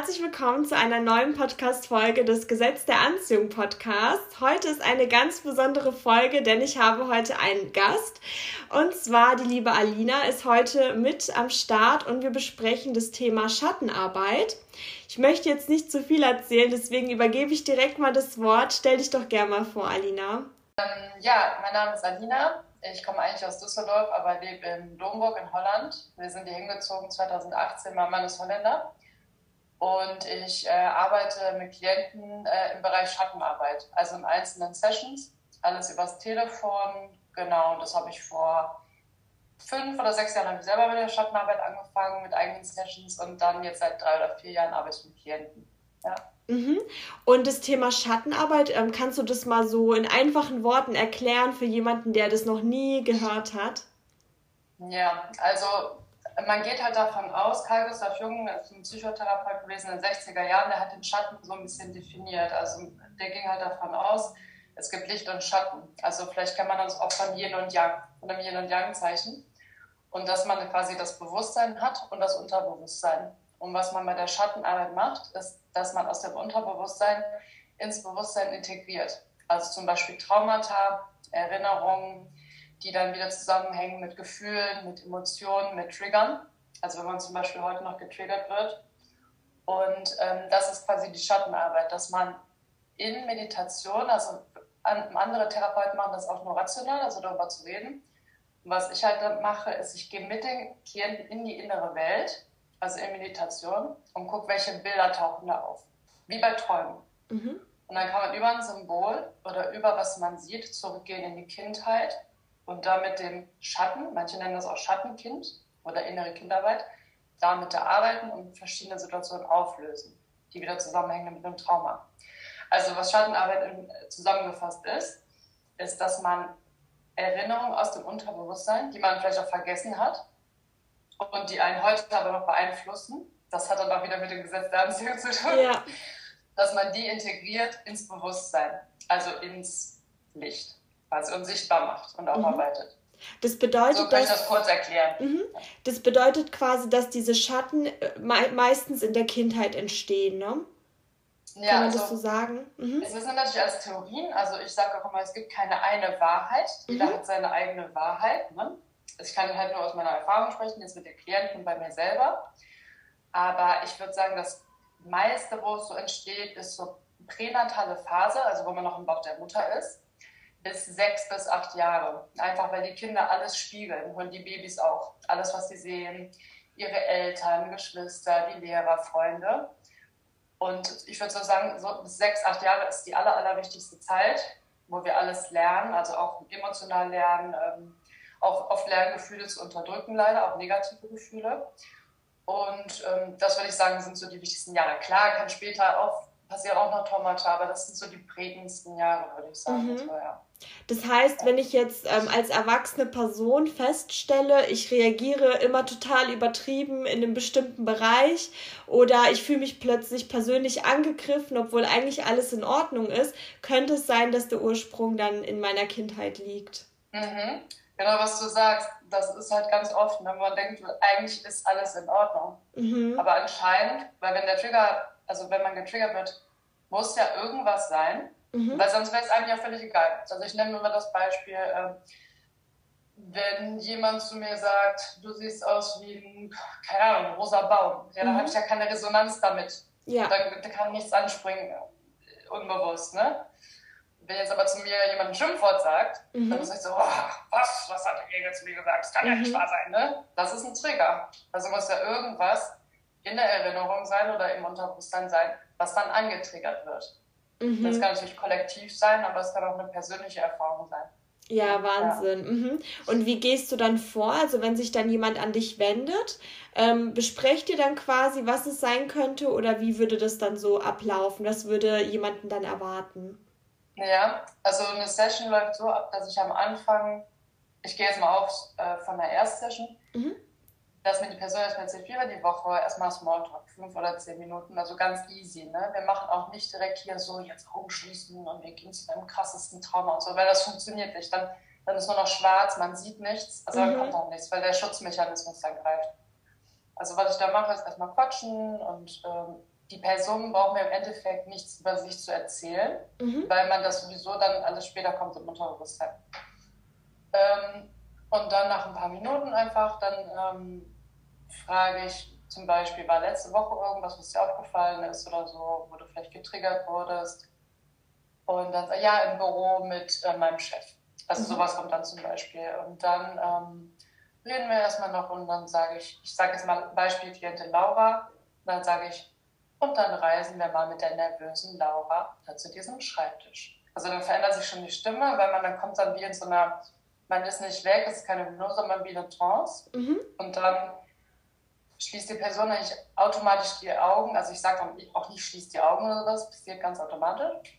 herzlich willkommen zu einer neuen Podcast-Folge des Gesetz der Anziehung Podcasts. Heute ist eine ganz besondere Folge, denn ich habe heute einen Gast. Und zwar die liebe Alina ist heute mit am Start und wir besprechen das Thema Schattenarbeit. Ich möchte jetzt nicht zu viel erzählen, deswegen übergebe ich direkt mal das Wort. Stell dich doch gerne mal vor, Alina. Ähm, ja, mein Name ist Alina. Ich komme eigentlich aus Düsseldorf, aber lebe in Domburg in Holland. Wir sind hier hingezogen 2018. Mein Mann ist Holländer. Und ich äh, arbeite mit Klienten äh, im Bereich Schattenarbeit, also in einzelnen Sessions, alles übers Telefon. Genau, das habe ich vor fünf oder sechs Jahren habe ich selber mit der Schattenarbeit angefangen, mit eigenen Sessions und dann jetzt seit drei oder vier Jahren arbeite ich mit Klienten. Ja. Mhm. Und das Thema Schattenarbeit, ähm, kannst du das mal so in einfachen Worten erklären für jemanden, der das noch nie gehört hat? Ja, also man geht halt davon aus, Carl Gustav Jung ist ein Psychotherapeut gewesen in den 60er Jahren, der hat den Schatten so ein bisschen definiert. Also der ging halt davon aus, es gibt Licht und Schatten. Also vielleicht kann man das auch von Yin und Yang, von dem Yin und Yang-Zeichen. Und dass man quasi das Bewusstsein hat und das Unterbewusstsein. Und was man bei der Schattenarbeit macht, ist, dass man aus dem Unterbewusstsein ins Bewusstsein integriert. Also zum Beispiel Traumata, Erinnerungen, die dann wieder zusammenhängen mit Gefühlen, mit Emotionen, mit Triggern. Also wenn man zum Beispiel heute noch getriggert wird. Und ähm, das ist quasi die Schattenarbeit, dass man in Meditation, also andere Therapeuten machen das auch nur rational, also darüber zu reden. Und was ich halt mache, ist, ich gehe mit den Klienten in die innere Welt, also in Meditation, und gucke, welche Bilder tauchen da auf. Wie bei Träumen. Mhm. Und dann kann man über ein Symbol oder über was man sieht zurückgehen in die Kindheit und da mit dem Schatten, manche nennen das auch Schattenkind oder innere Kinderarbeit, damit arbeiten und verschiedene Situationen auflösen, die wieder zusammenhängen mit einem Trauma. Also was Schattenarbeit zusammengefasst ist, ist, dass man Erinnerungen aus dem Unterbewusstsein, die man vielleicht auch vergessen hat und die einen heute aber noch beeinflussen, das hat dann auch wieder mit dem Gesetz der Anziehung zu tun, ja. dass man die integriert ins Bewusstsein, also ins Licht quasi und sichtbar macht und aufarbeitet. Mhm. Das bedeutet, so kann ich das kurz erklären. Mhm. Das bedeutet quasi, dass diese Schatten äh, meistens in der Kindheit entstehen, ne? Ja, Kann man also, das so sagen? Mhm. Es sind natürlich alles Theorien. Also ich sage auch immer, es gibt keine eine Wahrheit. Jeder mhm. hat seine eigene Wahrheit. Ne? Ich kann halt nur aus meiner Erfahrung sprechen, jetzt mit den Klienten bei mir selber. Aber ich würde sagen, das meiste, wo es so entsteht, ist so pränatale Phase, also wo man noch im Bauch der Mutter ist bis sechs bis acht Jahre. Einfach weil die Kinder alles spiegeln und die Babys auch. Alles, was sie sehen, ihre Eltern, Geschwister, die Lehrer, Freunde. Und ich würde so sagen, so bis sechs, acht Jahre ist die aller, allerwichtigste Zeit, wo wir alles lernen, also auch emotional lernen, ähm, auch oft lernen, Gefühle zu unterdrücken, leider, auch negative Gefühle. Und ähm, das würde ich sagen, sind so die wichtigsten Jahre. Klar, kann später auch passieren auch noch Traumata, aber das sind so die prägendsten Jahre, würde ich sagen. Mhm. Das heißt, wenn ich jetzt ähm, als erwachsene Person feststelle, ich reagiere immer total übertrieben in einem bestimmten Bereich oder ich fühle mich plötzlich persönlich angegriffen, obwohl eigentlich alles in Ordnung ist, könnte es sein, dass der Ursprung dann in meiner Kindheit liegt. Mhm. Genau, was du sagst, das ist halt ganz oft, wenn man denkt, eigentlich ist alles in Ordnung. Mhm. Aber anscheinend, weil wenn der Trigger, also wenn man getriggert wird, muss ja irgendwas sein, Mhm. Weil sonst wäre es eigentlich auch völlig egal. Also ich nenne immer das Beispiel, äh, wenn jemand zu mir sagt, du siehst aus wie ein, keine Ahnung, rosa Baum, ja, dann mhm. habe ich ja keine Resonanz damit. Ja. Da, da kann nichts anspringen, unbewusst, ne? Wenn jetzt aber zu mir jemand ein Schimpfwort sagt, mhm. dann sage ich so, oh, was, was hat der zu mir gesagt? Das kann ja nicht mhm. wahr sein, ne? Das ist ein Trigger. Also muss ja irgendwas in der Erinnerung sein oder im Unterbewusstsein sein, was dann angetriggert wird. Mhm. Das kann natürlich kollektiv sein, aber es kann auch eine persönliche Erfahrung sein. Ja, Wahnsinn. Ja. Mhm. Und wie gehst du dann vor? Also wenn sich dann jemand an dich wendet, ähm, besprecht ihr dann quasi, was es sein könnte oder wie würde das dann so ablaufen? Was würde jemanden dann erwarten? Ja, also eine Session läuft so ab, dass ich am Anfang, ich gehe jetzt mal auf äh, von der Erstsession, mhm dass mir die Person erstmal erzählt, viermal die Woche erstmal Smalltalk, fünf oder zehn Minuten, also ganz easy. Ne? Wir machen auch nicht direkt hier so, jetzt Augen schließen und wir gehen zu einem krassesten Trauma und so, weil das funktioniert nicht. Dann, dann ist nur noch schwarz, man sieht nichts, also mhm. kommt auch nichts, weil der Schutzmechanismus dann greift. Also was ich da mache, ist erstmal quatschen und ähm, die Person braucht mir im Endeffekt nichts über sich zu erzählen, mhm. weil man das sowieso dann alles später kommt im Unterbewusstsein. Ähm, und dann nach ein paar Minuten einfach, dann ähm, frage ich zum Beispiel, war letzte Woche irgendwas, was dir aufgefallen ist oder so, wo du vielleicht getriggert wurdest? Und dann, ja, im Büro mit äh, meinem Chef. Also mhm. sowas kommt dann zum Beispiel. Und dann ähm, reden wir erstmal noch und dann sage ich, ich sage jetzt mal Beispiel Klientin Laura, dann sage ich, und dann reisen wir mal mit der nervösen Laura zu diesem Schreibtisch. Also dann verändert sich schon die Stimme, weil man dann kommt dann wie in so einer, man ist nicht weg, es ist keine Hypnose, sondern wie eine Trance. Mhm. Und dann schließt die Person eigentlich automatisch die Augen, also ich sage auch nicht schließt die Augen oder so, das passiert ganz automatisch.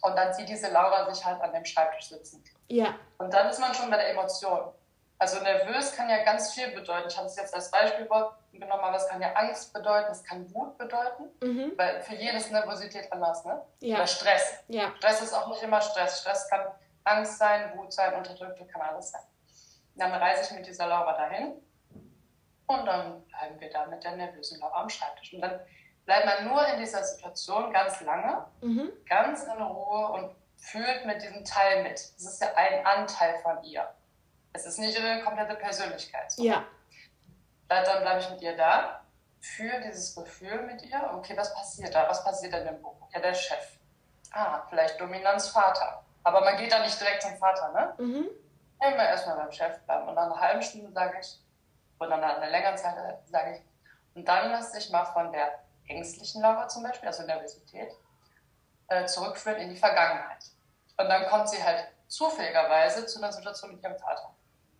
Und dann sieht diese Laura sich halt an dem Schreibtisch sitzen. Ja. Und dann ist man schon bei der Emotion. Also nervös kann ja ganz viel bedeuten. Ich habe es jetzt als Beispielwort genommen, aber es kann ja Angst bedeuten, es kann Wut bedeuten, mhm. weil für jedes Nervosität anders, ne? Ja. Oder Stress. Ja. Stress ist auch nicht immer Stress. Stress kann Angst sein, Wut sein, Unterdrückte kann alles sein. Dann reise ich mit dieser Laura dahin und dann bleiben wir da mit der nervösen Laura am Schreibtisch. Und dann bleibt man nur in dieser Situation ganz lange, mhm. ganz in Ruhe und fühlt mit diesem Teil mit. Das ist ja ein Anteil von ihr. Es ist nicht ihre komplette Persönlichkeit. So. Ja. Dann bleibe ich mit ihr da, fühle dieses Gefühl mit ihr. Okay, was passiert da? Was passiert in dem Buch? Ja, der Chef. Ah, vielleicht Dominanz Vater. Aber man geht da nicht direkt zum Vater, ne? Mhm. Immer erstmal beim Chef bleiben. Und nach einer halben Stunde sage ich, oder nach einer längeren Zeit sage ich, und dann lasse ich mal von der ängstlichen Laura zum Beispiel, also Nervosität, äh, zurückführen in die Vergangenheit. Und dann kommt sie halt zufälligerweise zu einer Situation mit ihrem Vater.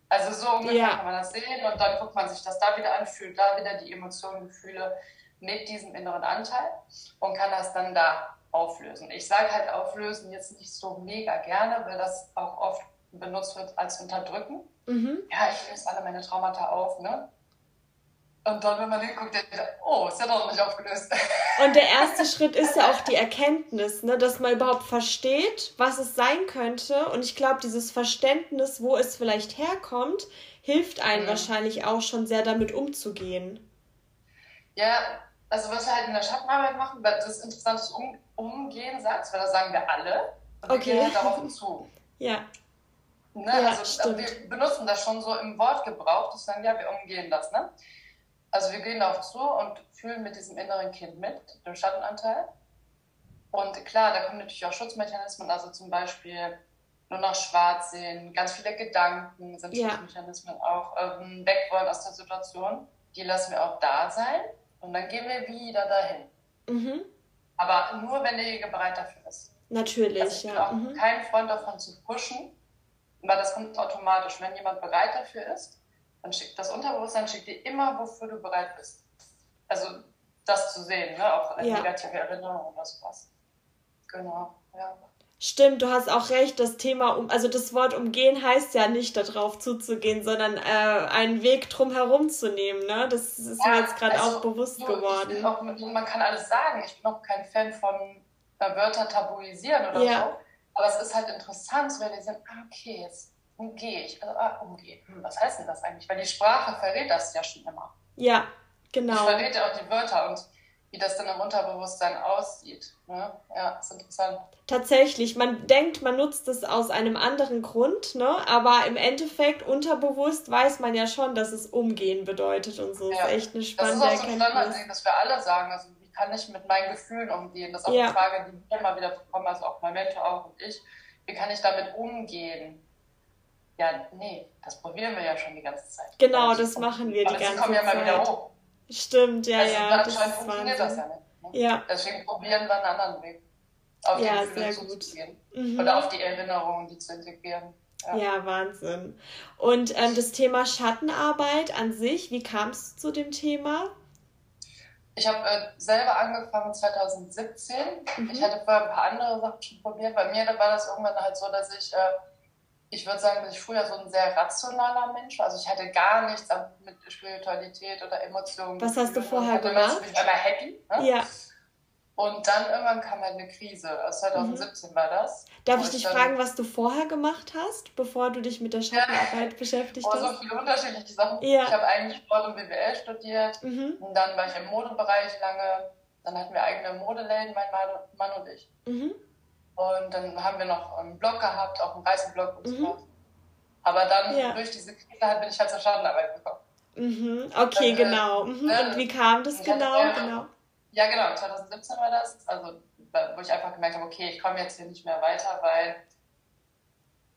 Also so ungefähr ja. kann man das sehen und dann guckt man sich das da wieder an, fühlt da wieder die Emotionen, Gefühle mit diesem inneren Anteil und kann das dann da auflösen. Ich sage halt auflösen jetzt nicht so mega gerne, weil das auch oft benutzt wird als Unterdrücken. Mhm. Ja, ich löse alle meine Traumata auf, ne? Und dann, wenn man hinguckt, denkt man, oh, ist ja doch noch nicht aufgelöst. Und der erste Schritt ist ja auch die Erkenntnis, ne? dass man überhaupt versteht, was es sein könnte. Und ich glaube, dieses Verständnis, wo es vielleicht herkommt, hilft einem mhm. wahrscheinlich auch schon sehr damit umzugehen. Ja, also was wir halt in der Schattenarbeit machen, das ist interessantes um Umgehen, sagst weil da sagen wir alle. Und wir okay. gehen halt darauf zu. Ja. Ne? ja also stimmt. wir benutzen das schon so im Wortgebrauch, dass wir sagen, ja, wir umgehen das. Ne? Also wir gehen darauf zu und fühlen mit diesem inneren Kind mit, dem Schattenanteil. Und klar, da kommen natürlich auch Schutzmechanismen, also zum Beispiel nur noch schwarz sehen, ganz viele Gedanken sind ja. Schutzmechanismen auch, ähm, weg wollen aus der Situation. Die lassen wir auch da sein und dann gehen wir wieder dahin. Mhm. Aber nur, wenn derjenige bereit dafür ist. Natürlich, also ich bin ja. auch mhm. kein Freund davon zu pushen, weil das kommt automatisch. Wenn jemand bereit dafür ist, dann schickt das Unterbewusstsein schickt dir immer, wofür du bereit bist. Also das zu sehen, ne? auch ja. negative Erinnerungen oder sowas. Genau, ja. Stimmt, du hast auch recht. Das Thema, also das Wort umgehen heißt ja nicht darauf zuzugehen, sondern äh, einen Weg drum herum zu nehmen. Ne? Das ist ja, mir jetzt gerade also, auch bewusst so, geworden. Auch, man kann alles sagen. Ich bin auch kein Fan von äh, Wörter tabuisieren oder ja. so. Aber es ist halt interessant zu realisieren, ah, okay, jetzt umgehe ich. Also, ah, umgehe. Hm, was heißt denn das eigentlich? Weil die Sprache verrät das ja schon immer. Ja, genau. Die verrät ja auch die Wörter und wie das dann im Unterbewusstsein aussieht. Ne? Ja, ist interessant. Tatsächlich, man denkt, man nutzt es aus einem anderen Grund, ne? aber im Endeffekt unterbewusst weiß man ja schon, dass es umgehen bedeutet und so. Ja. ist echt eine spannende Das ist auch so ein Standardding, dass wir alle sagen, also kann ich mit meinen Gefühlen umgehen? Das ist auch ja. eine Frage, die wir immer wieder bekommen, also auch mein Mentor auch und ich. Wie kann ich damit umgehen? Ja, nee, das probieren wir ja schon die ganze Zeit. Genau, das, das machen wir die ganze Zeit. kommen ja mal wieder hoch. Stimmt, ja, also, ja. Anscheinend funktioniert das ja nicht. Ne? Ja. Deswegen probieren wir einen anderen Weg. Auf die ja, Gefühle zuzugehen. Mhm. Oder auf die Erinnerungen, die zu integrieren. Ja, ja Wahnsinn. Und ähm, das Thema Schattenarbeit an sich, wie kamst du zu dem Thema? Ich habe äh, selber angefangen 2017. Mhm. Ich hatte vorher ein paar andere Sachen schon probiert. Bei mir war das irgendwann halt so, dass ich äh, ich würde sagen, dass ich früher so ein sehr rationaler Mensch war. Also ich hatte gar nichts mit Spiritualität oder Emotionen. Was hast du vorher gemacht? Ich war immer happy. Ne? Ja. Und dann irgendwann kam halt eine Krise. 2017 mhm. war das. Darf ich dich fragen, was du vorher gemacht hast, bevor du dich mit der Schattenarbeit ja. beschäftigt oh, hast? so viele unterschiedliche Sachen. Ja. Ich habe eigentlich Sport und BWL studiert. Mhm. Und dann war ich im Modebereich lange. Dann hatten wir eigene Modeläden, mein Mann und ich. Mhm. Und dann haben wir noch einen Blog gehabt, auch einen Reiseblog und mhm. so. Aber dann ja. durch diese Krise halt bin ich halt zur Schadenarbeit gekommen. Mhm. Okay, dann, äh, genau. Mhm. Ne, und wie kam das genau? Genau? Ja, genau. 2017 war das. Also, wo ich einfach gemerkt habe, okay, ich komme jetzt hier nicht mehr weiter, weil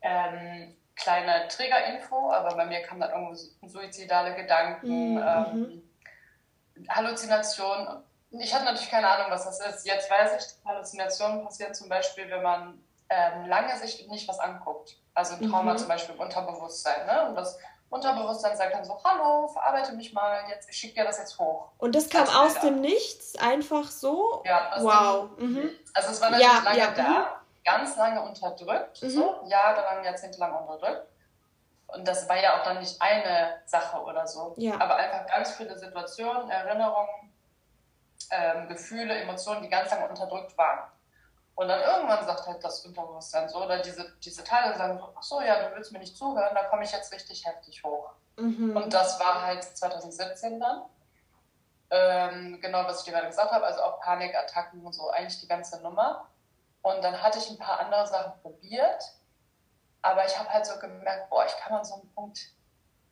ähm, kleine Trägerinfo, aber bei mir kamen dann irgendwo suizidale Gedanken, mhm. ähm, Halluzinationen. Ich hatte natürlich keine Ahnung, was das ist. Jetzt weiß ich, Halluzinationen passieren zum Beispiel, wenn man ähm, lange sich nicht was anguckt. Also ein Trauma mhm. zum Beispiel im Unterbewusstsein. Ne? Und das Unterbewusstsein sagt dann so, hallo, verarbeite mich mal, jetzt, ich schicke dir das jetzt hoch. Und das kam aus dem Nichts, einfach so? Ja, wow. Mhm. Also es war natürlich ja, lange ja. da, mhm. ganz lange unterdrückt, mhm. so, jahrelang, jahrzehntelang unterdrückt. Und das war ja auch dann nicht eine Sache oder so, ja. aber einfach ganz viele Situationen, Erinnerungen, ähm, Gefühle, Emotionen, die ganz lange unterdrückt waren. Und dann irgendwann sagt halt das Unterbewusstsein so, oder diese, diese Teile sagen so, ach so, ja, du willst mir nicht zuhören, da komme ich jetzt richtig heftig hoch. Mhm. Und das war halt 2017 dann. Ähm, genau, was ich dir gerade gesagt habe, also auch Panikattacken und so, eigentlich die ganze Nummer. Und dann hatte ich ein paar andere Sachen probiert, aber ich habe halt so gemerkt, boah, ich kann an so einem Punkt,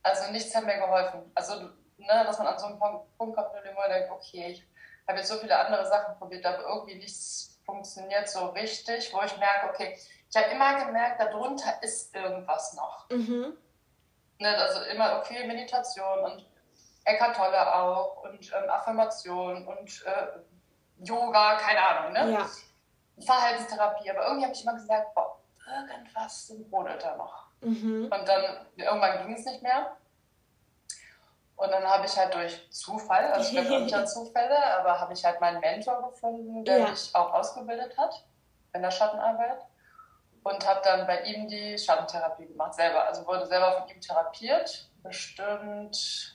also nichts hat mir geholfen. Also, ne, dass man an so einem Punkt kommt, wo man denkt, okay, ich habe jetzt so viele andere Sachen probiert, aber irgendwie nichts funktioniert so richtig, wo ich merke, okay, ich habe immer gemerkt, darunter ist irgendwas noch. Mhm. Ne, also immer, okay, Meditation und Eckart Tolle auch und ähm, Affirmation und äh, Yoga, keine Ahnung, ne? Ja. Verhaltenstherapie, aber irgendwie habe ich immer gesagt, boah, irgendwas brodelt da noch. Mhm. Und dann, irgendwann ging es nicht mehr. Und dann habe ich halt durch Zufall, also ich bin nicht an Zufälle, aber habe ich halt meinen Mentor gefunden, der ja. mich auch ausgebildet hat in der Schattenarbeit. Und habe dann bei ihm die Schattentherapie gemacht, selber. Also wurde selber von ihm therapiert, bestimmt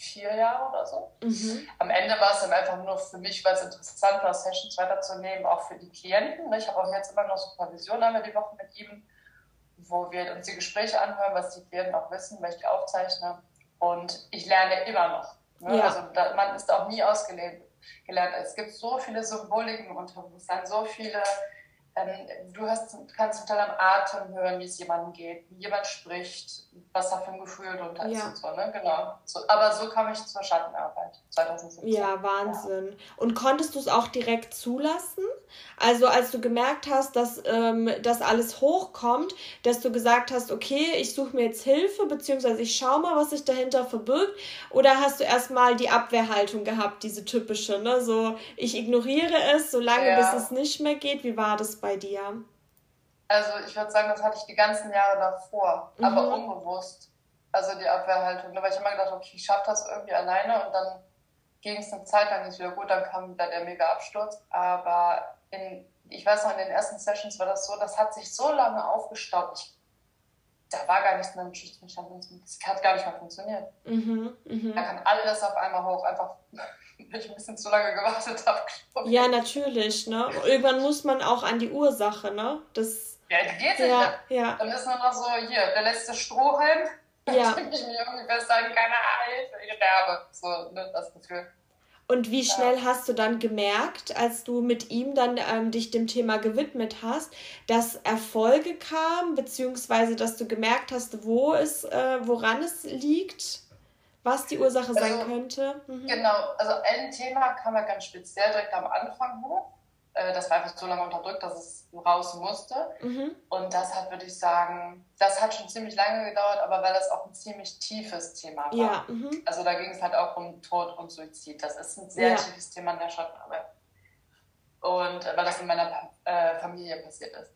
vier Jahre oder so. Mhm. Am Ende war es dann einfach nur für mich, weil es interessant war, Sessions weiterzunehmen, auch für die Klienten. Ich habe auch jetzt immer noch Supervision einmal die Woche mit ihm, wo wir uns die Gespräche anhören, was die Klienten auch wissen, weil ich die aufzeichne. Und ich lerne immer noch. Ne? Ja. Also da, man ist auch nie ausgelernt. Es gibt so viele Symboliken im Unterbewusstsein, so viele du hast, kannst total am Atem hören, wie es jemandem geht, wie jemand spricht, was da für ein Gefühl drunter ist ja. und so, ne? Genau. So, aber so kam ich zur Schattenarbeit 2017. Ja, Wahnsinn. Ja. Und konntest du es auch direkt zulassen? Also als du gemerkt hast, dass ähm, das alles hochkommt, dass du gesagt hast, okay, ich suche mir jetzt Hilfe, beziehungsweise ich schaue mal, was sich dahinter verbirgt, oder hast du erstmal die Abwehrhaltung gehabt, diese typische, ne? So, ich ignoriere es, solange ja. bis es nicht mehr geht. Wie war das bei dir? Also ich würde sagen, das hatte ich die ganzen Jahre davor, mhm. aber unbewusst. Also die Abwehrhaltung. Weil ich immer gedacht okay, ich schaffe das irgendwie alleine und dann ging es eine Zeit lang nicht wieder gut, dann kam wieder der mega Absturz. Aber in, ich weiß noch, in den ersten Sessions war das so, das hat sich so lange aufgestaut. Ich, da war gar nichts mehr im Schüchternmechanismus. Das hat gar nicht mehr funktioniert. Mhm, mh. Da kam alles auf einmal hoch, einfach weil ich ein bisschen zu lange gewartet habe. Ja, natürlich, ne? Irgendwann muss man auch an die Ursache, ne? Das, ja, die geht ja, nicht. Ja. Dann ist nur noch so, hier, der letzte Strohhalm. Ja. Dann ich mich irgendwie festhalten, keine Hilfe, ich sterbe. So, ne, das Gefühl. Und wie schnell ja. hast du dann gemerkt, als du mit ihm dann ähm, dich dem Thema gewidmet hast, dass Erfolge kamen, beziehungsweise dass du gemerkt hast, wo es, äh, woran es liegt? Was die Ursache sein also, könnte. Mhm. Genau, also ein Thema kam ja ganz speziell direkt am Anfang hoch. Äh, das war einfach so lange unterdrückt, dass es raus musste. Mhm. Und das hat, würde ich sagen, das hat schon ziemlich lange gedauert, aber weil das auch ein ziemlich tiefes Thema war. Ja, mhm. Also da ging es halt auch um Tod und Suizid. Das ist ein sehr ja. tiefes Thema in der Schattenarbeit. Und äh, weil das in meiner äh, Familie passiert ist.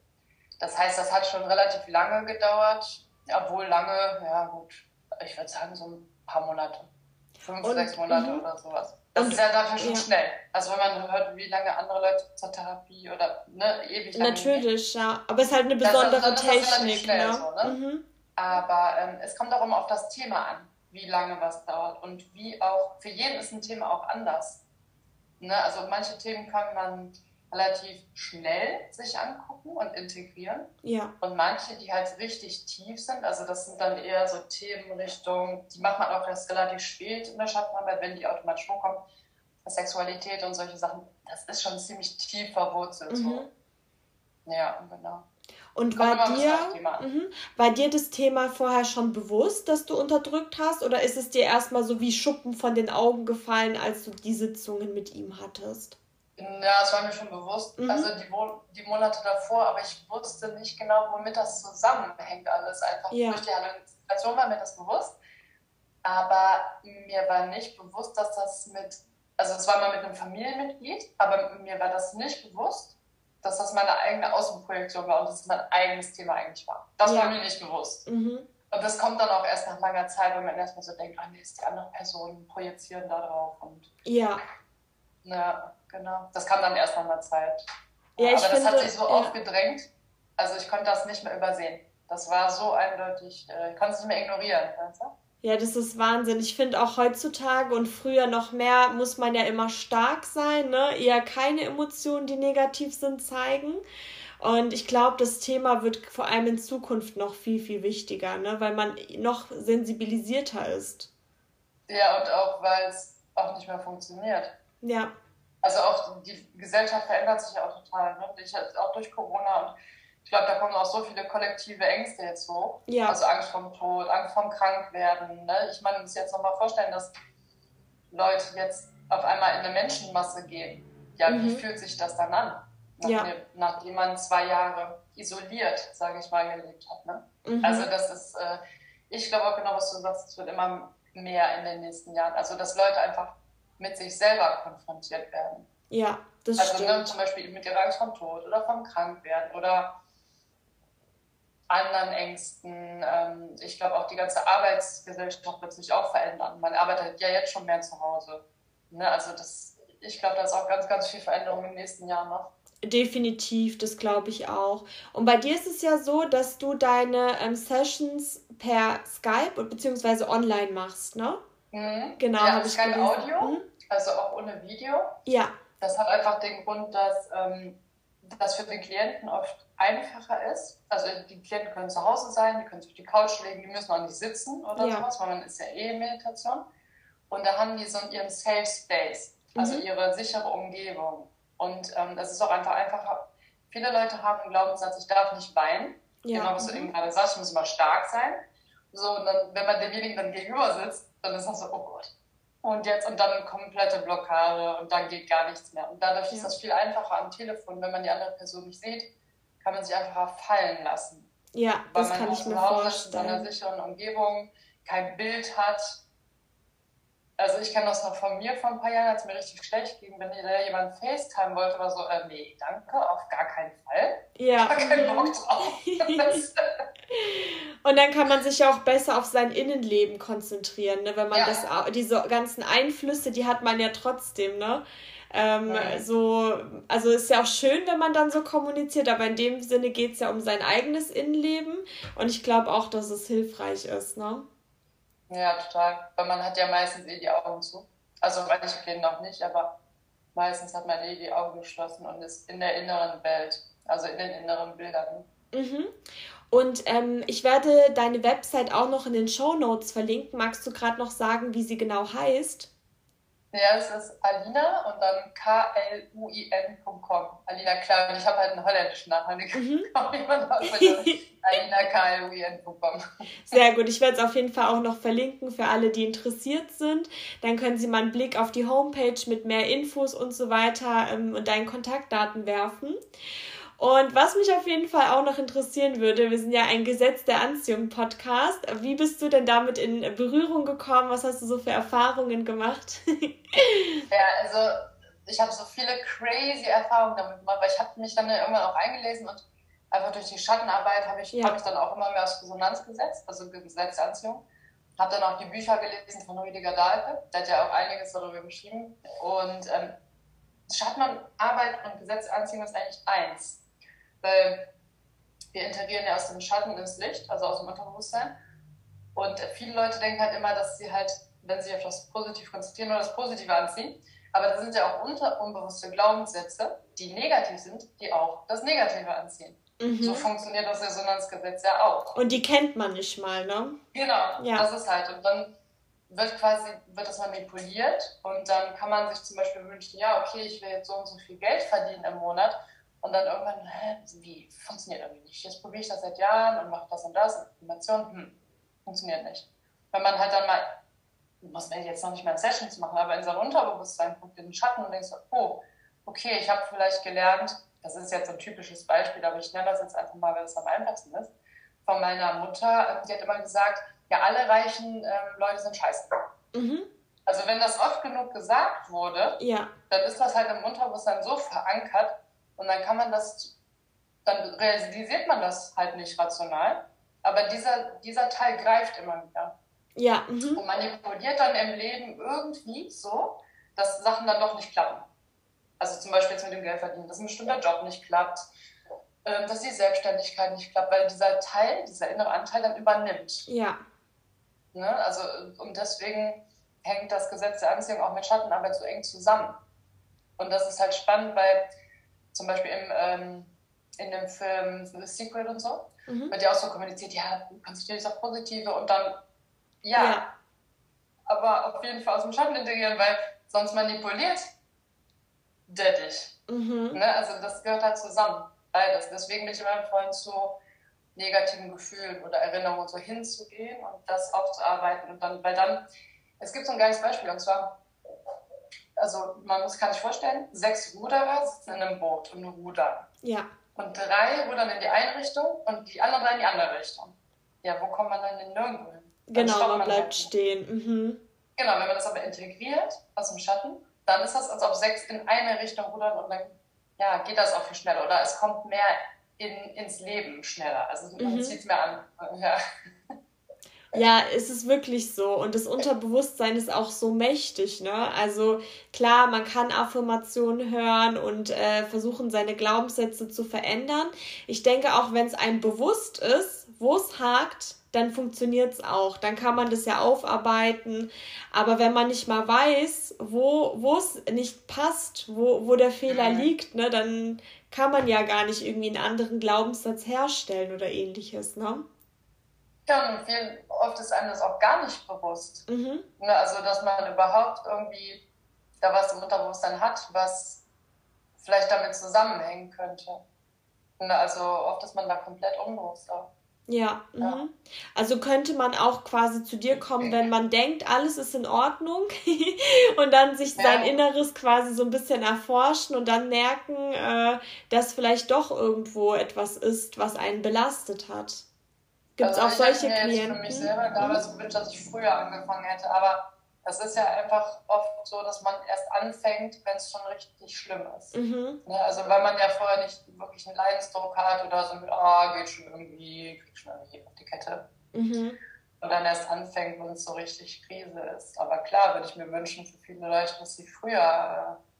Das heißt, das hat schon relativ lange gedauert, obwohl lange, ja gut, ich würde sagen so ein paar Monate. Fünf, und, sechs Monate mh. oder sowas. Das und, ist ja dafür schon ja. schnell. Also wenn man hört, wie lange andere Leute zur Therapie oder ne, ewig lange. Natürlich, gehen. ja. Aber es ist halt eine besondere das ist, das Technik. Schnell, ne? So, ne? Mhm. Aber ähm, es kommt auch immer auf das Thema an, wie lange was dauert. Und wie auch, für jeden ist ein Thema auch anders. Ne? Also manche Themen kann man relativ schnell sich angucken und integrieren. Ja. Und manche, die halt richtig tief sind, also das sind dann eher so Themenrichtungen, die macht man auch erst relativ spät in der Schattenarbeit, wenn die automatisch hochkommen. Sexualität und solche Sachen, das ist schon ziemlich tief verwurzelt. Mhm. So. Ja, genau. Und war dir, mhm, war dir das Thema vorher schon bewusst, dass du unterdrückt hast? Oder ist es dir erstmal so wie Schuppen von den Augen gefallen, als du die Sitzungen mit ihm hattest? Ja, es war mir schon bewusst. Mhm. Also die, die Monate davor, aber ich wusste nicht genau, womit das zusammenhängt alles. Einfach ja. durch die Situation war mir das bewusst. Aber mir war nicht bewusst, dass das mit, also es war mal mit einem Familienmitglied, aber mir war das nicht bewusst, dass das meine eigene Außenprojektion war und dass es mein eigenes Thema eigentlich war. Das ja. war mir nicht bewusst. Mhm. Und das kommt dann auch erst nach langer Zeit, wenn man erstmal so denkt, ah nee, ist die andere Person projizieren da drauf. Und ja. Ja, genau. Das kam dann erst nach einer Zeit. Ja, Aber das finde, hat sich so ja. aufgedrängt, also ich konnte das nicht mehr übersehen. Das war so eindeutig, äh, ich konnte es nicht mehr ignorieren. Weißt du? Ja, das ist Wahnsinn. Ich finde auch heutzutage und früher noch mehr muss man ja immer stark sein, ne? Eher keine Emotionen, die negativ sind, zeigen. Und ich glaube, das Thema wird vor allem in Zukunft noch viel, viel wichtiger, ne? weil man noch sensibilisierter ist. Ja, und auch weil es auch nicht mehr funktioniert. Ja. Also auch die Gesellschaft verändert sich ja auch total. Ne? Ich, auch durch Corona und ich glaube, da kommen auch so viele kollektive Ängste jetzt hoch. Ja. Also Angst vom Tod, Angst vom Krankwerden. Ne? Ich meine, muss jetzt nochmal vorstellen, dass Leute jetzt auf einmal in eine Menschenmasse gehen. Ja, mhm. wie fühlt sich das dann an? Nachdem, ja. nachdem man zwei Jahre isoliert, sage ich mal, gelebt hat. Ne? Mhm. Also das ist, äh, ich glaube auch genau, was du sagst, es wird immer mehr in den nächsten Jahren. Also dass Leute einfach mit sich selber konfrontiert werden. Ja, das also, ne, stimmt. Also zum Beispiel mit der Angst vom Tod oder vom Krankwerden oder anderen Ängsten. Ähm, ich glaube auch die ganze Arbeitsgesellschaft wird sich auch verändern. Man arbeitet ja jetzt schon mehr zu Hause. Ne? Also das, ich glaube, da ist auch ganz, ganz viel Veränderung im nächsten Jahr noch. Definitiv, das glaube ich auch. Und bei dir ist es ja so, dass du deine ähm, Sessions per Skype bzw. online machst, ne? Mhm. Genau, ja, habe ich kein gelesen. Audio, mhm. Also auch ohne Video. Ja. Das hat einfach den Grund, dass ähm, das für den Klienten oft einfacher ist. Also die Klienten können zu Hause sein, die können sich auf die Couch legen, die müssen auch nicht sitzen oder ja. sowas, weil man ist ja eh in Meditation. Und da haben die so ihren Safe Space, also mhm. ihre sichere Umgebung. Und ähm, das ist auch einfach einfacher. Viele Leute haben einen Glaubenssatz, ich darf nicht weinen. Ja. Genau, was mhm. du eben gerade sagst, ich muss immer stark sein. So, und dann, wenn man demjenigen dann gegenüber sitzt, dann ist das so, oh Gott. Und jetzt, und dann eine komplette Blockade und dann geht gar nichts mehr. Und dadurch ja. ist das viel einfacher am Telefon, wenn man die andere Person nicht sieht, kann man sich einfach fallen lassen. Ja, Weil das kann ich mir vorstellen. In einer sicheren Umgebung, kein Bild hat. Also ich kenne das noch von mir vor ein paar Jahren, als es mir richtig schlecht ging, wenn da jemand FaceTime wollte, war so, äh, nee, danke, auf gar keinen Fall. Ja. Gar keinen Bock drauf. Und dann kann man sich ja auch besser auf sein Innenleben konzentrieren, ne? wenn man ja. das, diese ganzen Einflüsse, die hat man ja trotzdem, ne? Ähm, so, also ist ja auch schön, wenn man dann so kommuniziert, aber in dem Sinne geht es ja um sein eigenes Innenleben und ich glaube auch, dass es hilfreich ist, ne? Ja, total. Weil man hat ja meistens eh die Augen zu. Also manche Kinder noch nicht, aber meistens hat man eh die Augen geschlossen und ist in der inneren Welt, also in den inneren Bildern. Mhm. Und ähm, ich werde deine Website auch noch in den Show Notes verlinken. Magst du gerade noch sagen, wie sie genau heißt? Ja, es ist Alina und dann K-L-U-I-N.com. Alina klar, und ich habe halt einen holländischen Nachnamen. Mhm. Alina K-L-U-I-N.com. Sehr gut, ich werde es auf jeden Fall auch noch verlinken für alle, die interessiert sind. Dann können Sie mal einen Blick auf die Homepage mit mehr Infos und so weiter ähm, und deinen Kontaktdaten werfen. Und was mich auf jeden Fall auch noch interessieren würde, wir sind ja ein Gesetz der Anziehung Podcast. Wie bist du denn damit in Berührung gekommen? Was hast du so für Erfahrungen gemacht? ja, also ich habe so viele crazy Erfahrungen damit gemacht, weil ich habe mich dann irgendwann auch eingelesen und einfach durch die Schattenarbeit habe ich, ja. hab ich dann auch immer mehr aufs Resonanzgesetz, also Gesetz der Anziehung. Habe dann auch die Bücher gelesen von Rüdiger Dahlke, der hat ja auch einiges darüber geschrieben. Und ähm, Schattenarbeit und Gesetzeanziehung ist eigentlich eins weil wir integrieren ja aus dem Schatten ins Licht, also aus dem Unterbewusstsein. Und viele Leute denken halt immer, dass sie halt, wenn sie auf das Positive konzentrieren, nur das Positive anziehen. Aber da sind ja auch unter unbewusste Glaubenssätze, die negativ sind, die auch das Negative anziehen. Mhm. So funktioniert das Resonanzgesetz ja auch. Und die kennt man nicht mal, ne? Genau, ja. das ist halt. Und dann wird quasi, wird das manipuliert und dann kann man sich zum Beispiel wünschen, ja, okay, ich will jetzt so und so viel Geld verdienen im Monat und dann irgendwann, hä, wie, funktioniert irgendwie nicht. Jetzt probiere ich das seit Jahren und mache das und das, Information, hm, funktioniert nicht. Wenn man halt dann mal, muss man jetzt noch nicht mal Sessions machen, aber in seinem Unterbewusstsein guckt in den Schatten und denkt so, oh, okay, ich habe vielleicht gelernt, das ist jetzt ein typisches Beispiel, aber ich nenne das jetzt einfach mal, weil es am einfachsten ist, von meiner Mutter, die hat immer gesagt, ja, alle reichen ähm, Leute sind scheiße. Mhm. Also wenn das oft genug gesagt wurde, ja. dann ist das halt im Unterbewusstsein so verankert und dann kann man das, dann realisiert man das halt nicht rational, aber dieser, dieser Teil greift immer wieder. Ja. Mhm. Und manipuliert dann im Leben irgendwie so, dass Sachen dann doch nicht klappen. Also zum Beispiel jetzt mit dem Geldverdienen, dass ein bestimmter Job nicht klappt, ähm, dass die Selbstständigkeit nicht klappt, weil dieser Teil, dieser innere Anteil dann übernimmt. Ja. Ne? Also, und deswegen hängt das Gesetz der Anziehung auch mit Schattenarbeit so eng zusammen. Und das ist halt spannend, weil zum Beispiel im, ähm, in dem Film The Secret und so, mhm. wird ja auch so kommuniziert, ja, konzentriere dich auf Positive und dann, ja, ja, aber auf jeden Fall aus dem Schatten integrieren, weil sonst manipuliert dich. Mhm. Ne? Also das gehört halt zusammen, beides. Deswegen bin ich immer Freund zu negativen Gefühlen oder Erinnerungen so hinzugehen und das aufzuarbeiten und dann, weil dann, es gibt so ein geiles Beispiel und zwar, also man muss, kann sich vorstellen, sechs Ruderer sitzen in einem Boot und rudern. Ja. Und drei rudern in die eine Richtung und die anderen drei in die andere Richtung. Ja, wo kommt man dann denn nirgendwo hin? Genau, man, man bleibt halt stehen. Mhm. Genau, wenn man das aber integriert aus dem Schatten, dann ist das, als ob sechs in eine Richtung rudern und dann ja, geht das auch viel schneller oder es kommt mehr in, ins Leben schneller. Also man mhm. zieht es mehr an. Ja. Ja, es ist wirklich so. Und das Unterbewusstsein ist auch so mächtig, ne? Also klar, man kann Affirmationen hören und äh, versuchen, seine Glaubenssätze zu verändern. Ich denke auch, wenn es einem bewusst ist, wo es hakt, dann funktioniert es auch. Dann kann man das ja aufarbeiten. Aber wenn man nicht mal weiß, wo es nicht passt, wo, wo der Fehler mhm. liegt, ne, dann kann man ja gar nicht irgendwie einen anderen Glaubenssatz herstellen oder ähnliches, ne? Ja, und viel, oft ist einem das auch gar nicht bewusst. Mhm. Ne, also, dass man überhaupt irgendwie da was im Unterbewusstsein hat, was vielleicht damit zusammenhängen könnte. Ne, also, oft ist man da komplett unbewusst auch. Ja, ja. Mhm. also könnte man auch quasi zu dir kommen, wenn man denkt, alles ist in Ordnung und dann sich ja. sein Inneres quasi so ein bisschen erforschen und dann merken, äh, dass vielleicht doch irgendwo etwas ist, was einen belastet hat. Gibt es also auch solche Klienten? Ich für mich selber damals mhm. gewünscht, dass ich früher angefangen hätte, aber das ist ja einfach oft so, dass man erst anfängt, wenn es schon richtig schlimm ist. Mhm. Ne, also weil man ja vorher nicht wirklich einen Leidensdruck hat oder so mit, ah, oh, geht schon irgendwie, krieg schon irgendwie auf die Kette. Mhm. Und dann erst anfängt, wenn es so richtig Krise ist. Aber klar würde ich mir wünschen für viele Leute, dass sie früher äh,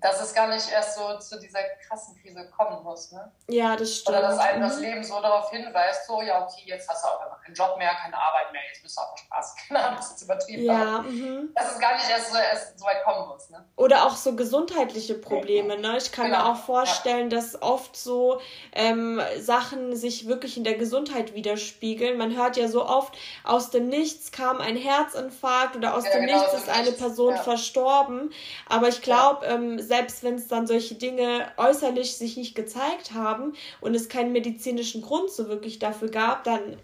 dass es gar nicht erst so zu dieser krassen Krise kommen muss. Ne? Ja, das stimmt. Oder dass einem das mhm. Leben so darauf hinweist, so, ja, okay, jetzt hast du auch immer keinen Job mehr, keine Arbeit mehr, jetzt bist du auch Spaß. Keine Ahnung, das ist übertrieben. Ja, mhm. Dass es gar nicht erst so, erst so weit kommen muss. Ne? Oder auch so gesundheitliche Probleme. Ne? Ich kann genau. mir auch vorstellen, ja. dass oft so ähm, Sachen sich wirklich in der Gesundheit widerspiegeln. Man hört ja so oft, aus dem Nichts kam ein Herzinfarkt oder aus ja, dem genau, Nichts ist eine Person ja. verstorben. Aber ich glaube, ähm, selbst wenn es dann solche Dinge äußerlich sich nicht gezeigt haben und es keinen medizinischen Grund so wirklich dafür gab, dann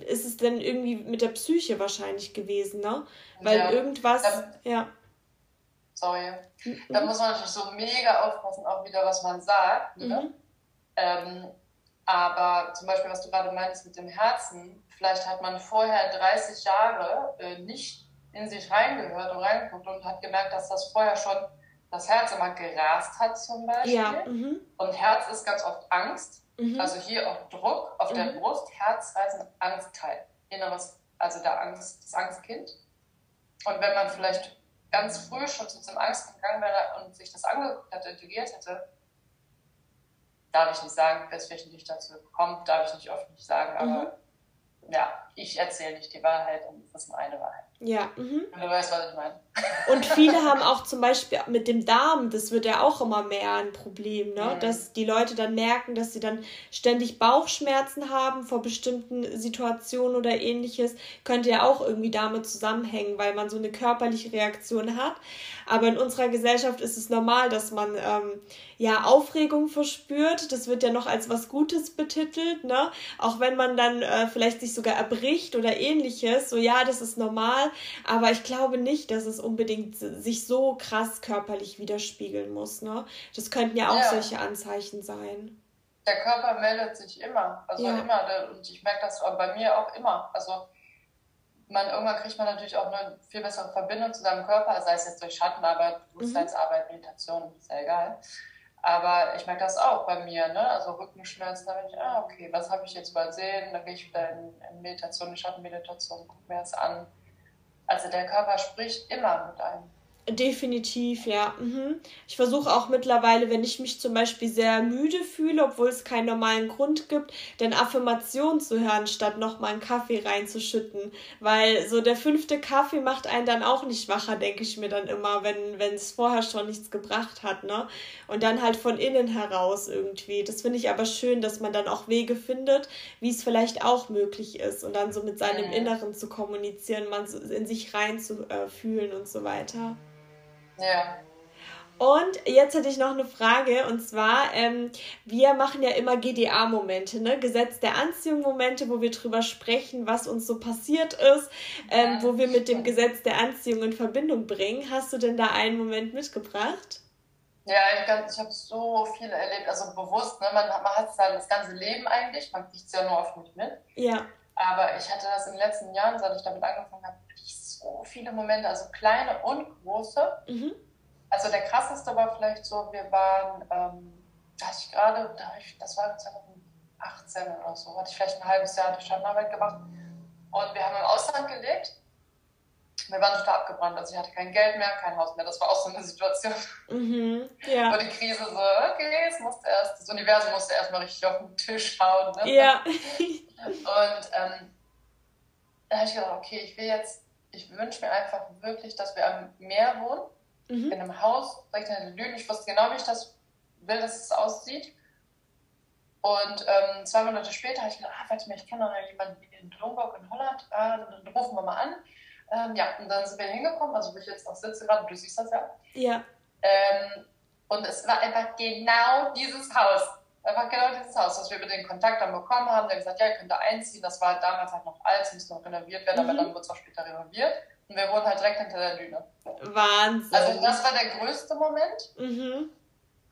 ist es dann irgendwie mit der Psyche wahrscheinlich gewesen, ne? Weil ja. irgendwas, da, ja. Sorry. Mhm. Da muss man natürlich so mega aufpassen, auch wieder, was man sagt. Ne? Mhm. Ähm, aber zum Beispiel, was du gerade meinst mit dem Herzen, vielleicht hat man vorher 30 Jahre äh, nicht in sich reingehört und reingeguckt und hat gemerkt, dass das vorher schon das Herz immer gerast hat zum Beispiel. Ja, mhm. Und Herz ist ganz oft Angst. Mhm. Also hier auch Druck auf der mhm. Brust, Herzreisen, Angstteil. Inneres, also der Angst, das Angstkind. Und wenn man vielleicht ganz früh schon zu diesem Angst gegangen wäre und sich das angeguckt hätte, integriert hätte, darf ich nicht sagen, weswegen nicht dazu kommt, darf ich nicht oft nicht sagen, aber mhm. ja, ich erzähle nicht die Wahrheit und es ist nur eine Wahrheit. Ja. Mhm. Du weißt, was ich meine. Und viele haben auch zum Beispiel mit dem Darm, das wird ja auch immer mehr ein Problem, ne? Mhm. Dass die Leute dann merken, dass sie dann ständig Bauchschmerzen haben vor bestimmten Situationen oder ähnliches. Könnte ja auch irgendwie damit zusammenhängen, weil man so eine körperliche Reaktion hat. Aber in unserer Gesellschaft ist es normal, dass man ähm, ja Aufregung verspürt. Das wird ja noch als was Gutes betitelt, ne? Auch wenn man dann äh, vielleicht sich sogar erbricht oder ähnliches. So ja, das ist normal aber ich glaube nicht, dass es unbedingt sich so krass körperlich widerspiegeln muss. Ne? Das könnten ja auch ja. solche Anzeichen sein. Der Körper meldet sich immer. Also ja. immer. Und ich merke das bei mir auch immer. Also man, irgendwann kriegt man natürlich auch eine viel bessere Verbindung zu seinem Körper, sei es jetzt durch Schattenarbeit, Bewusstseinsarbeit, mhm. Meditation, ist ja egal. Aber ich merke das auch bei mir, ne? Also Rückenschmerzen, da bin ich, ah, okay, was habe ich jetzt übersehen? Dann gehe ich wieder in, in Meditation, in Schattenmeditation, gucke mir das an. Also der Körper spricht immer mit einem. Definitiv, ja. Mhm. Ich versuche auch mittlerweile, wenn ich mich zum Beispiel sehr müde fühle, obwohl es keinen normalen Grund gibt, dann Affirmationen zu hören, statt nochmal einen Kaffee reinzuschütten. Weil so der fünfte Kaffee macht einen dann auch nicht wacher, denke ich mir dann immer, wenn, es vorher schon nichts gebracht hat, ne? Und dann halt von innen heraus irgendwie. Das finde ich aber schön, dass man dann auch Wege findet, wie es vielleicht auch möglich ist und dann so mit seinem Inneren zu kommunizieren, man in sich reinzufühlen und so weiter. Ja. Und jetzt hätte ich noch eine Frage und zwar, ähm, wir machen ja immer GDA-Momente, ne? Gesetz der Anziehung-Momente, wo wir drüber sprechen, was uns so passiert ist, ähm, ja, wo wir mit dem Gesetz der Anziehung in Verbindung bringen. Hast du denn da einen Moment mitgebracht? Ja, ich, ich habe so viel erlebt, also bewusst, ne? man, man hat es halt das ganze Leben eigentlich, man kriegt es ja nur oft nicht mit. Ja. Aber ich hatte das in den letzten Jahren, seit ich damit angefangen habe, so viele Momente, also kleine und große. Mhm. Also der krasseste war vielleicht so, wir waren, ähm, da hatte ich gerade, das war 2018 oder so, hatte ich vielleicht ein halbes Jahr Schattenarbeit gemacht. Und wir haben im Ausland gelebt. Wir waren total abgebrannt, also ich hatte kein Geld mehr, kein Haus mehr. Das war auch so eine Situation. Mhm, ja. Wo die Krise so, okay, es musste erst, das Universum musste erstmal richtig auf den Tisch hauen. Ne? Ja. Und ähm, da habe ich gedacht, okay, ich will jetzt ich wünsche mir einfach wirklich, dass wir am Meer wohnen, mhm. in einem Haus, direkt in der Lünen. Ich wusste genau, wie ich das will, dass es aussieht. Und ähm, zwei Monate später habe ich gedacht, ah, warte mal, ich kenne noch jemanden in Domburg in Holland, äh, dann rufen wir mal an. Ähm, ja, und dann sind wir hingekommen, also wo ich jetzt auch sitze gerade, du siehst das ja. Ja. Ähm, und es war einfach genau dieses Haus. Einfach genau dieses Haus, das wir über den Kontakt dann bekommen haben. Der hat gesagt, ja, ihr könnt da einziehen. Das war damals halt noch alt, es musste noch renoviert werden, mhm. aber dann wurde es auch später renoviert. Und wir wohnen halt direkt hinter der Düne. Wahnsinn. Also das war der größte Moment. Mhm.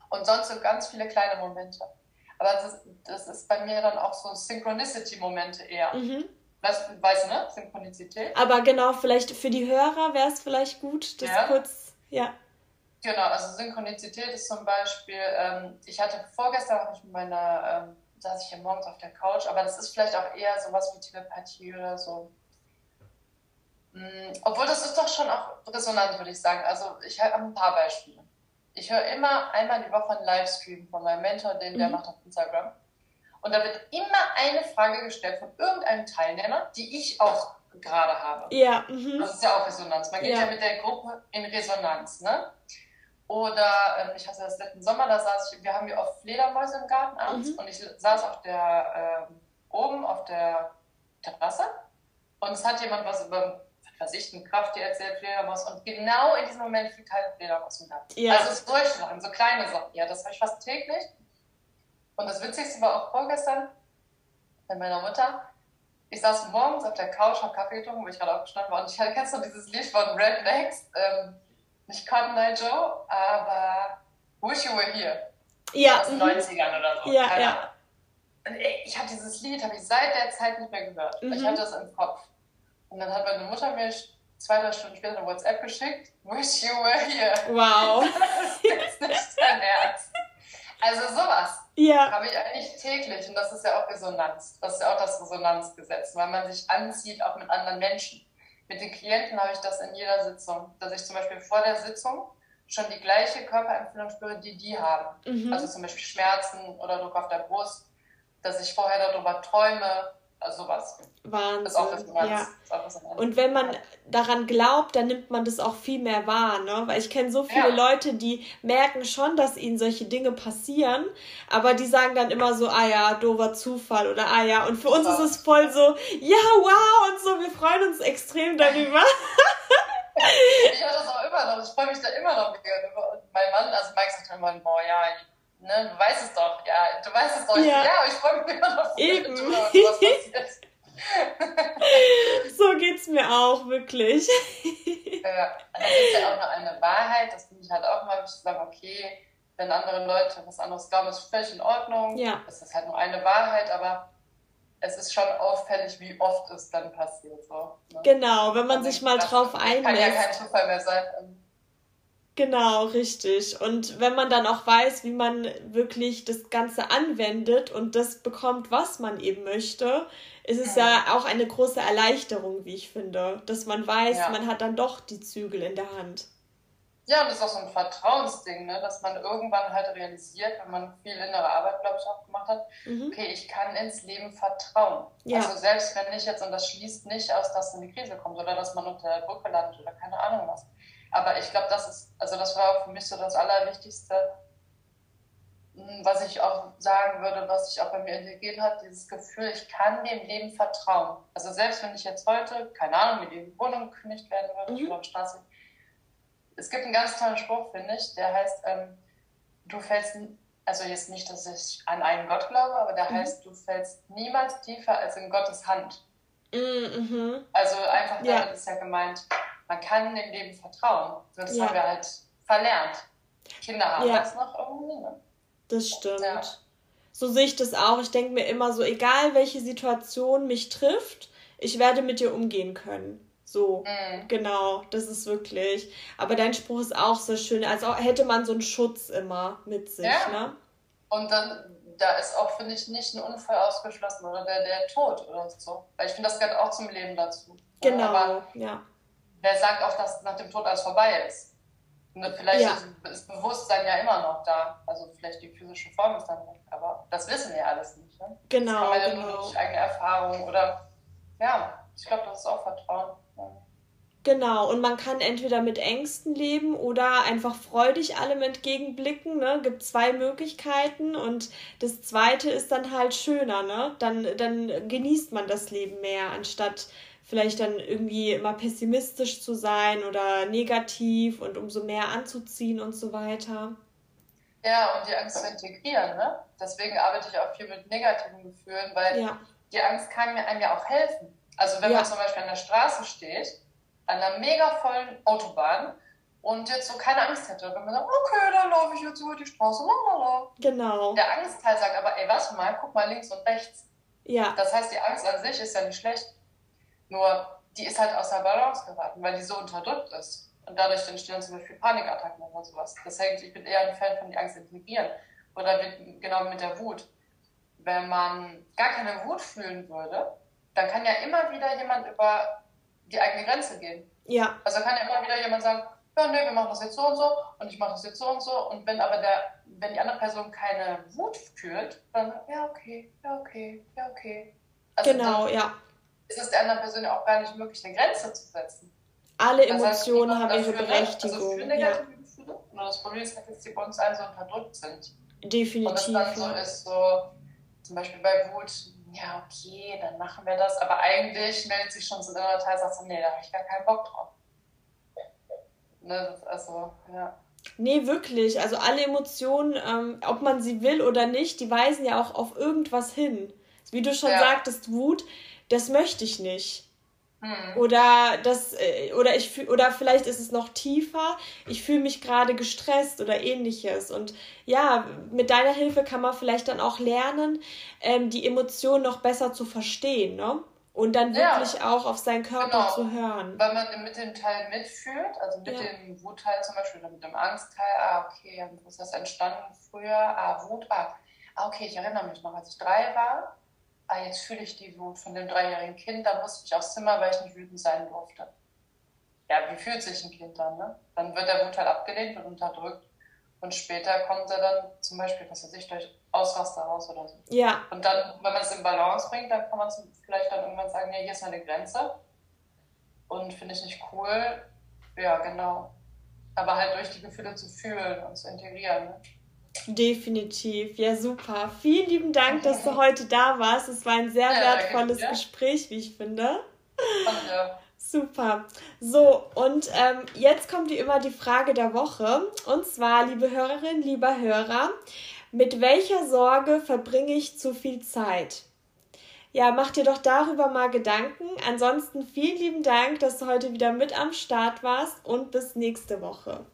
Und sonst so ganz viele kleine Momente. Aber das, das ist bei mir dann auch so Synchronicity-Momente eher. Mhm. Weißt, weißt du, ne? Synchronizität. Aber genau, vielleicht für die Hörer wäre es vielleicht gut, das ja. kurz, ja. Genau, also Synchronizität ist zum Beispiel, ähm, ich hatte vorgestern habe ich mit meiner, ähm, saß ich hier morgens auf der Couch, aber das ist vielleicht auch eher sowas wie Telepathie oder so. Mhm, obwohl das ist doch schon auch resonant, würde ich sagen. Also ich habe ein paar Beispiele. Ich höre immer einmal die Woche einen Livestream von meinem Mentor, den der mhm. macht auf Instagram. Und da wird immer eine Frage gestellt von irgendeinem Teilnehmer, die ich auch gerade habe. Ja. Mhm. Das ist ja auch Resonanz. Man geht ja. ja mit der Gruppe in Resonanz. Ne? Oder ähm, ich hatte das letzten Sommer, da saß ich, wir haben hier oft Fledermäuse im Garten abends mhm. und ich saß auf der, äh, oben auf der Terrasse und es hat jemand was über Versichten, Kraft dir erzählt, Fledermaus und genau in diesem Moment fliegt halt Fledermaus im Garten. Ja. Also solche Sachen, so kleine Sachen. Ja, das habe ich fast täglich. Und das Witzigste war auch vorgestern bei meiner Mutter. Ich saß morgens auf der Couch, habe Kaffee getrunken, wo ich gerade aufgestanden war und ich kennst du dieses Lied von Rednecks? Ähm, nicht Cotton Eye Joe, aber Wish You Were Here. Ja. Aus den 90ern mhm. oder so. Ja, Keine ja. Und ich habe dieses Lied, habe ich seit der Zeit nicht mehr gehört. Mhm. Ich hatte das im Kopf. Und dann hat meine Mutter mir zwei, drei Stunden später eine WhatsApp geschickt. Wish you were here. Wow. das ist nicht dein Ernst. Also sowas ja. habe ich eigentlich täglich. Und das ist ja auch Resonanz. Das ist ja auch das Resonanzgesetz, weil man sich anzieht, auch mit anderen Menschen. Mit den Klienten habe ich das in jeder Sitzung, dass ich zum Beispiel vor der Sitzung schon die gleiche Körperempfindung spüre, die die haben. Mhm. Also zum Beispiel Schmerzen oder Druck auf der Brust, dass ich vorher darüber träume also sowas. Wahnsinn. Ist auch das, ja. Das und wenn man daran glaubt, dann nimmt man das auch viel mehr wahr, ne? Weil ich kenne so viele ja. Leute, die merken schon, dass ihnen solche Dinge passieren, aber die sagen dann immer so, ah ja, dover Zufall oder ah ja. Und für uns ist es voll so, ja, wow und so, wir freuen uns extrem darüber. ich habe das auch immer noch, ich freue mich da immer noch. Mein Mann, also Mike sagt immer, boah, ja, ne, du weißt es doch, ja, du weißt es doch, ja, ja ich freue mich immer noch. Eben. Was so geht's mir auch, wirklich. ja, gibt es ja auch noch eine Wahrheit, das finde ich halt auch mal, ich sage, okay, wenn andere Leute was anderes glauben, ist völlig in Ordnung. Ja. Es ist halt nur eine Wahrheit, aber es ist schon auffällig, wie oft es dann passiert. So, ne? Genau, wenn man sich mal drauf einlässt. Kann ja kein Zufall mehr sein. Genau, richtig. Und wenn man dann auch weiß, wie man wirklich das Ganze anwendet und das bekommt, was man eben möchte, ist es ja, ja auch eine große Erleichterung, wie ich finde, dass man weiß, ja. man hat dann doch die Zügel in der Hand. Ja, und das ist auch so ein Vertrauensding, ne? dass man irgendwann halt realisiert, wenn man viel innere Arbeit, glaube ich, auch gemacht hat, mhm. okay, ich kann ins Leben vertrauen. Ja. Also selbst wenn ich jetzt, und das schließt nicht aus, dass eine Krise kommt oder dass man unter der Brücke landet oder keine Ahnung was. Aber ich glaube, das ist, also das war für mich so das Allerwichtigste, hm, was ich auch sagen würde, was sich auch bei mir integriert hat, dieses Gefühl, ich kann dem Leben vertrauen. Also selbst wenn ich jetzt heute, keine Ahnung, mit die Wohnung gekündigt werden würde, mhm. ich auf Straße, es gibt einen ganz tollen Spruch, finde ich, der heißt, ähm, du fällst, also jetzt nicht, dass ich an einen Gott glaube, aber der mhm. heißt, du fällst niemals tiefer als in Gottes Hand. Mhm. Also einfach damit ja. ist ja gemeint, man kann dem Leben vertrauen. Das ja. haben wir halt verlernt. Kinder haben ja. das noch irgendwie. Ne? Das stimmt. Ja. So sehe ich das auch. Ich denke mir immer so, egal welche Situation mich trifft, ich werde mit dir umgehen können. So, mhm. genau, das ist wirklich. Aber dein Spruch ist auch so schön, als hätte man so einen Schutz immer mit sich, ja. ne? Und dann, da ist auch, finde ich, nicht ein Unfall ausgeschlossen oder der, der Tod oder so. Weil ich finde, das gehört auch zum Leben dazu. Genau, Aber ja. Wer sagt auch, dass nach dem Tod alles vorbei ist? Und vielleicht ja. ist, das Bewusstsein ja immer noch da. Also vielleicht die physische Form ist dann weg. Aber das wissen wir alles nicht. Ne? Genau. Das kann man ja genau. nur durch eigene Erfahrung oder ja, ich glaube, das ist auch Vertrauen. Genau, und man kann entweder mit Ängsten leben oder einfach freudig allem entgegenblicken. Ne? Gibt zwei Möglichkeiten und das zweite ist dann halt schöner, ne? Dann, dann genießt man das Leben mehr, anstatt vielleicht dann irgendwie immer pessimistisch zu sein oder negativ und umso mehr anzuziehen und so weiter. Ja, und die Angst zu integrieren, ne? Deswegen arbeite ich auch viel mit negativen Gefühlen, weil ja. die Angst kann mir einem ja auch helfen. Also wenn ja. man zum Beispiel an der Straße steht an einer mega vollen Autobahn und jetzt so keine Angst hätte. Wenn man sagt, okay, dann laufe ich jetzt über die Straße, lalala. Genau. Der Angstteil sagt aber, ey, warte mal, guck mal links und rechts. Ja. Das heißt, die Angst an sich ist ja nicht schlecht. Nur, die ist halt aus der Balance geraten, weil die so unterdrückt ist. Und dadurch entstehen zum Beispiel Panikattacken oder sowas. Das hängt, ich bin eher ein Fan von die Angst integrieren. Oder genau mit der Wut. Wenn man gar keine Wut fühlen würde, dann kann ja immer wieder jemand über die eigene Grenze gehen. Ja. Also kann ja immer wieder jemand sagen, ja, nee, wir machen das jetzt so und so und ich mache das jetzt so und so. Und wenn aber der, wenn die andere Person keine Wut fühlt, dann ja, okay, ja, okay, ja, okay. Also genau, ja. Ist es der anderen Person auch gar nicht möglich, eine Grenze zu setzen. Alle Emotionen haben ihre Berechtigung. Also für negative ja. Gefühle. Und das Problem ist, dass die bei uns allen so unterdrückt sind. Definitiv. Und das dann so ist, so zum Beispiel bei Wut, ja, okay, dann machen wir das. Aber eigentlich meldet sich schon so der Teil, sagt so, nee, da habe ich gar keinen Bock drauf. Ne, also, ja. Nee, wirklich. Also alle Emotionen, ähm, ob man sie will oder nicht, die weisen ja auch auf irgendwas hin. Wie du schon ja. sagtest, Wut, das möchte ich nicht. Hm. Oder das, äh, oder ich oder vielleicht ist es noch tiefer, ich fühle mich gerade gestresst oder ähnliches. Und ja, mit deiner Hilfe kann man vielleicht dann auch lernen, ähm, die Emotionen noch besser zu verstehen, ne? Und dann wirklich ja. auch auf seinen Körper genau. zu hören. Weil man mit dem Teil mitfühlt, also mit ja. dem Wutteil zum Beispiel oder mit dem Angstteil, ah, okay, wo ist das entstanden früher? Ah, Wut, ah, ah, okay, ich erinnere mich noch, als ich drei war, ah, jetzt fühle ich die Wut von dem dreijährigen Kind, da musste ich aufs Zimmer, weil ich nicht wütend sein durfte. Ja, wie fühlt sich ein Kind dann? Ne? Dann wird der Wut halt abgelehnt und unterdrückt. Und später kommt er dann zum Beispiel, was weiß ich, durch Ausraster raus oder so. Ja. Und dann, wenn man es in Balance bringt, dann kann man vielleicht dann irgendwann sagen, ja, hier ist meine Grenze. Und finde ich nicht cool. Ja, genau. Aber halt durch die Gefühle zu fühlen und zu integrieren. Ne? Definitiv, ja super. Vielen lieben Dank, dass du heute da warst. Es war ein sehr ja, wertvolles Gespräch, wie ich finde. Danke. Super. So, und ähm, jetzt kommt wie immer die Frage der Woche. Und zwar, liebe Hörerinnen, lieber Hörer, mit welcher Sorge verbringe ich zu viel Zeit? Ja, mach dir doch darüber mal Gedanken. Ansonsten vielen lieben Dank, dass du heute wieder mit am Start warst und bis nächste Woche.